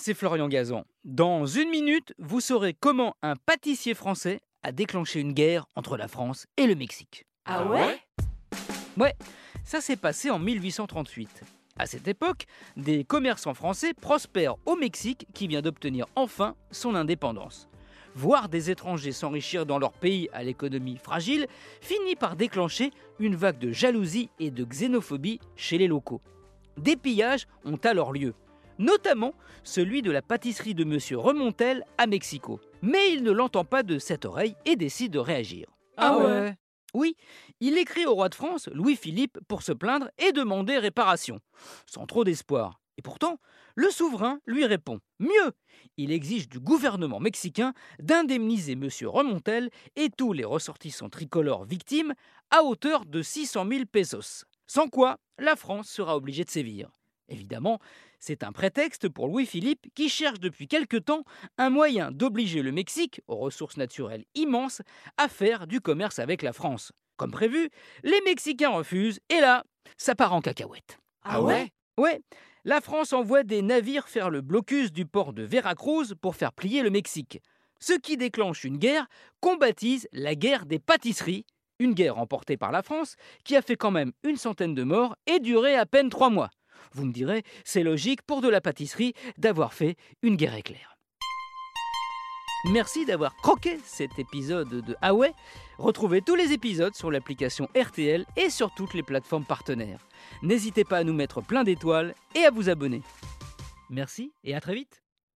c'est Florian Gazan. Dans une minute, vous saurez comment un pâtissier français a déclenché une guerre entre la France et le Mexique. Ah ouais? Ouais, ça s'est passé en 1838. À cette époque, des commerçants français prospèrent au Mexique qui vient d'obtenir enfin son indépendance. Voir des étrangers s'enrichir dans leur pays à l'économie fragile finit par déclencher une vague de jalousie et de xénophobie chez les locaux. Des pillages ont alors lieu notamment celui de la pâtisserie de Monsieur Remontel à Mexico. Mais il ne l'entend pas de cette oreille et décide de réagir. Ah ouais Oui, il écrit au roi de France, Louis-Philippe, pour se plaindre et demander réparation, sans trop d'espoir. Et pourtant, le souverain lui répond Mieux, il exige du gouvernement mexicain d'indemniser M. Remontel et tous les ressortissants tricolores victimes à hauteur de 600 000 pesos. Sans quoi, la France sera obligée de sévir. Évidemment, c'est un prétexte pour Louis-Philippe qui cherche depuis quelque temps un moyen d'obliger le Mexique, aux ressources naturelles immenses, à faire du commerce avec la France. Comme prévu, les Mexicains refusent et là, ça part en cacahuète. Ah ouais? Ouais, la France envoie des navires faire le blocus du port de Veracruz pour faire plier le Mexique. Ce qui déclenche une guerre qu'on baptise la guerre des pâtisseries, une guerre emportée par la France qui a fait quand même une centaine de morts et duré à peine trois mois. Vous me direz, c'est logique pour de la pâtisserie d'avoir fait une guerre éclair. Merci d'avoir croqué cet épisode de Ah Retrouvez tous les épisodes sur l'application RTL et sur toutes les plateformes partenaires. N'hésitez pas à nous mettre plein d'étoiles et à vous abonner. Merci et à très vite